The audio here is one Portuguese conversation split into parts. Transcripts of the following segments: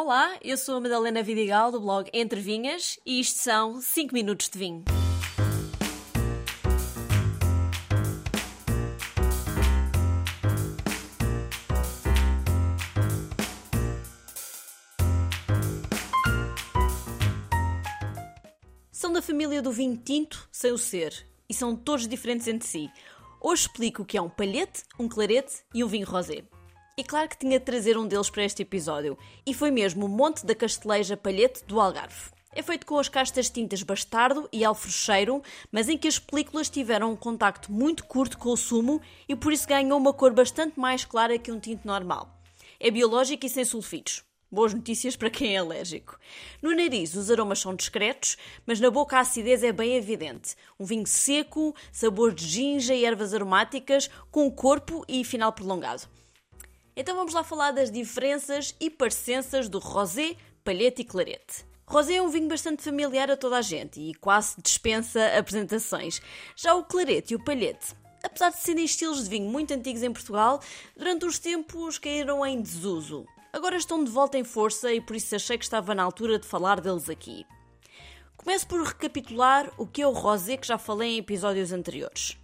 Olá, eu sou a Madalena Vidigal do blog Entre Vinhas e isto são 5 minutos de vinho. São da família do vinho tinto sem o ser e são todos diferentes entre si. Hoje explico o que é um palhete, um clarete e um vinho rosé. E claro que tinha de trazer um deles para este episódio, e foi mesmo o Monte da Casteleja Palhete do Algarve. É feito com as castas tintas bastardo e alfrocheiro, mas em que as películas tiveram um contacto muito curto com o sumo e por isso ganhou uma cor bastante mais clara que um tinto normal. É biológico e sem sulfitos. Boas notícias para quem é alérgico. No nariz, os aromas são discretos, mas na boca a acidez é bem evidente. Um vinho seco, sabor de ginja e ervas aromáticas, com corpo e final prolongado. Então vamos lá falar das diferenças e parecenças do rosé, palhete e clarete. Rosé é um vinho bastante familiar a toda a gente e quase dispensa apresentações. Já o clarete e o palhete, apesar de serem estilos de vinho muito antigos em Portugal, durante os tempos caíram em desuso. Agora estão de volta em força e por isso achei que estava na altura de falar deles aqui. Começo por recapitular o que é o rosé que já falei em episódios anteriores.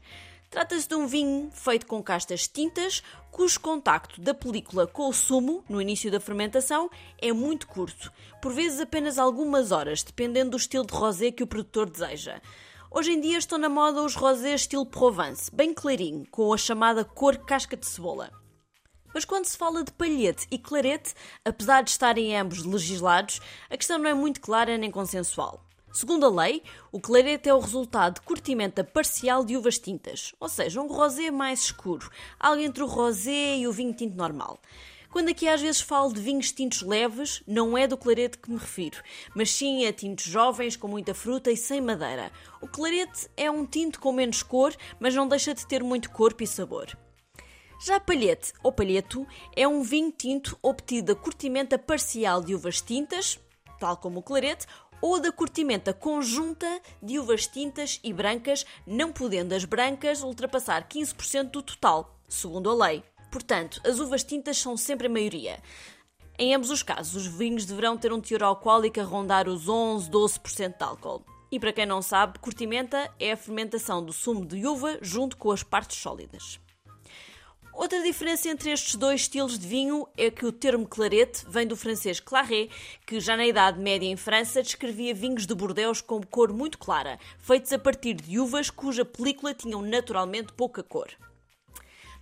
Trata-se de um vinho feito com castas tintas, cujo contacto da película com o sumo, no início da fermentação, é muito curto, por vezes apenas algumas horas, dependendo do estilo de rosé que o produtor deseja. Hoje em dia estão na moda os rosés estilo Provence, bem clarinho, com a chamada cor casca de cebola. Mas quando se fala de palhete e clarete, apesar de estarem ambos legislados, a questão não é muito clara nem consensual. Segundo a lei, o clarete é o resultado de curtimenta parcial de uvas tintas, ou seja, um rosé mais escuro, algo entre o rosé e o vinho tinto normal. Quando aqui às vezes falo de vinhos tintos leves, não é do clarete que me refiro, mas sim a tintos jovens com muita fruta e sem madeira. O clarete é um tinto com menos cor, mas não deixa de ter muito corpo e sabor. Já palhete ou palheto é um vinho tinto obtido da curtimenta parcial de uvas tintas, tal como o clarete, ou da curtimenta conjunta de uvas tintas e brancas, não podendo as brancas ultrapassar 15% do total, segundo a lei. Portanto, as uvas tintas são sempre a maioria. Em ambos os casos, os vinhos deverão ter um teor alcoólico a rondar os 11, 12% de álcool. E para quem não sabe, curtimenta é a fermentação do sumo de uva junto com as partes sólidas. Outra diferença entre estes dois estilos de vinho é que o termo clarete vem do francês claret, que já na Idade Média em França descrevia vinhos de Bordeaux com cor muito clara, feitos a partir de uvas cuja película tinham naturalmente pouca cor.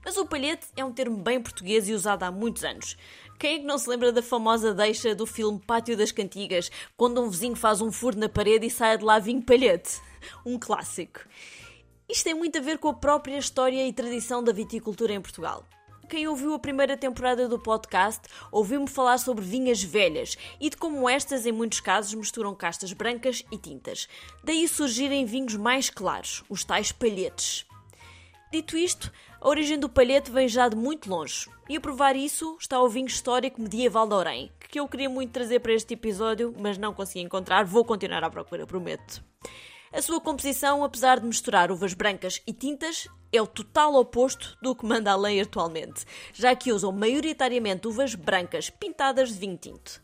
Mas o palhete é um termo bem português e usado há muitos anos. Quem é que não se lembra da famosa deixa do filme Pátio das Cantigas, quando um vizinho faz um furo na parede e sai de lá vinho palhete? Um clássico. Isto tem muito a ver com a própria história e tradição da viticultura em Portugal. Quem ouviu a primeira temporada do podcast ouviu-me falar sobre vinhas velhas e de como estas, em muitos casos, misturam castas brancas e tintas. Daí surgirem vinhos mais claros, os tais palhetes. Dito isto, a origem do palhete vem já de muito longe. E a provar isso está o vinho histórico medieval de Orém, que eu queria muito trazer para este episódio, mas não consegui encontrar. Vou continuar à procura, prometo. A sua composição, apesar de misturar uvas brancas e tintas, é o total oposto do que manda a lei atualmente, já que usam maioritariamente uvas brancas pintadas de vinho tinto.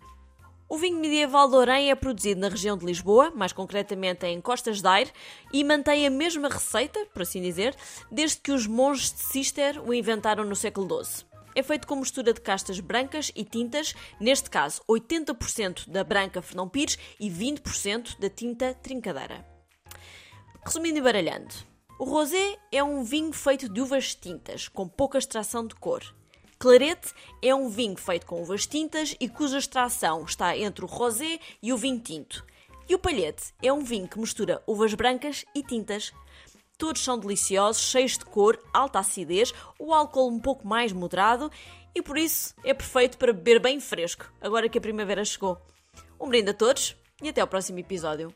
O vinho medieval de Orém é produzido na região de Lisboa, mais concretamente em Costas d'Aire, e mantém a mesma receita, por assim dizer, desde que os monges de Cister o inventaram no século XII. É feito com mistura de castas brancas e tintas, neste caso 80% da branca Fernão Pires e 20% da tinta Trincadeira. Resumindo e baralhando, o rosé é um vinho feito de uvas tintas, com pouca extração de cor. Clarete é um vinho feito com uvas tintas e cuja extração está entre o rosé e o vinho tinto. E o palhete é um vinho que mistura uvas brancas e tintas. Todos são deliciosos, cheios de cor, alta acidez, o álcool um pouco mais moderado e por isso é perfeito para beber bem fresco, agora que a primavera chegou. Um brinde a todos e até ao próximo episódio.